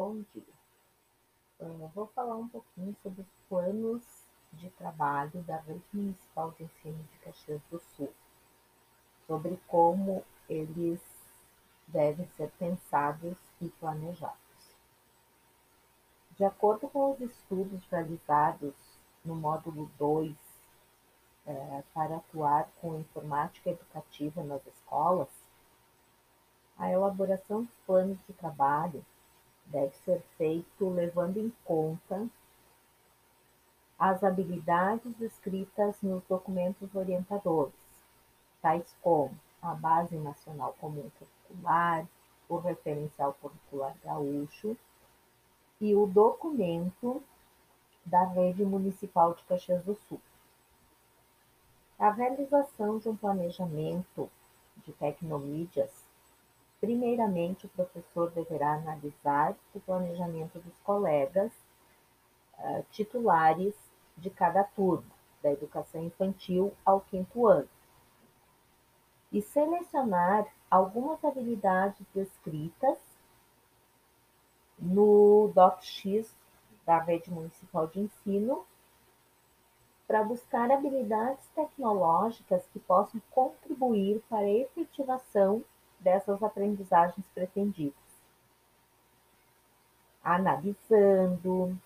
bom dia. Eu vou falar um pouquinho sobre os planos de trabalho da Rede Municipal de Ensino de Caxias do Sul, sobre como eles devem ser pensados e planejados. De acordo com os estudos realizados no módulo 2, é, para atuar com informática educativa nas escolas, a elaboração dos planos de trabalho deve ser feito levando em conta as habilidades descritas nos documentos orientadores, tais como a Base Nacional Comum Curricular, o Referencial Curricular Gaúcho e o documento da Rede Municipal de Caxias do Sul. A realização de um planejamento de tecnomídias Primeiramente, o professor deverá analisar o planejamento dos colegas uh, titulares de cada turma, da educação infantil ao quinto ano, e selecionar algumas habilidades descritas no DocX da Rede Municipal de Ensino para buscar habilidades tecnológicas que possam contribuir para a efetivação dessas aprendizagens pretendidas, analisando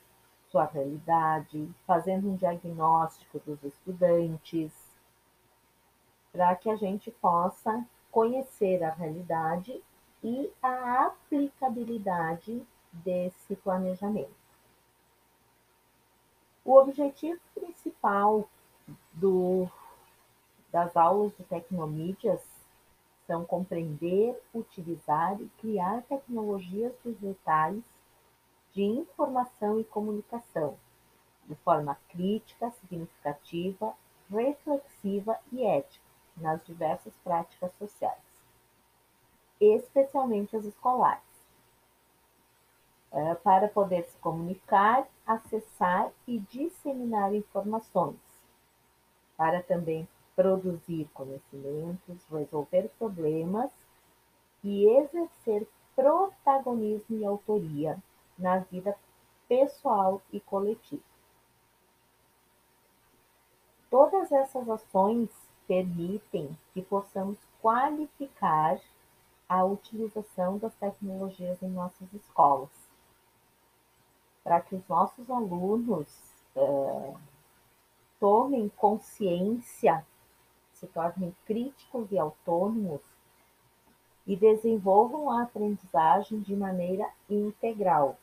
sua realidade, fazendo um diagnóstico dos estudantes, para que a gente possa conhecer a realidade e a aplicabilidade desse planejamento. O objetivo principal do, das aulas de tecnomídias são compreender, utilizar e criar tecnologias digitais de informação e comunicação, de forma crítica, significativa, reflexiva e ética, nas diversas práticas sociais, especialmente as escolares, é, para poder se comunicar, acessar e disseminar informações, para também produzir conhecimentos, resolver problemas e exercer protagonismo e autoria na vida pessoal e coletiva. Todas essas ações permitem que possamos qualificar a utilização das tecnologias em nossas escolas, para que os nossos alunos uh, tomem consciência se tornem críticos e autônomos e desenvolvam a aprendizagem de maneira integral,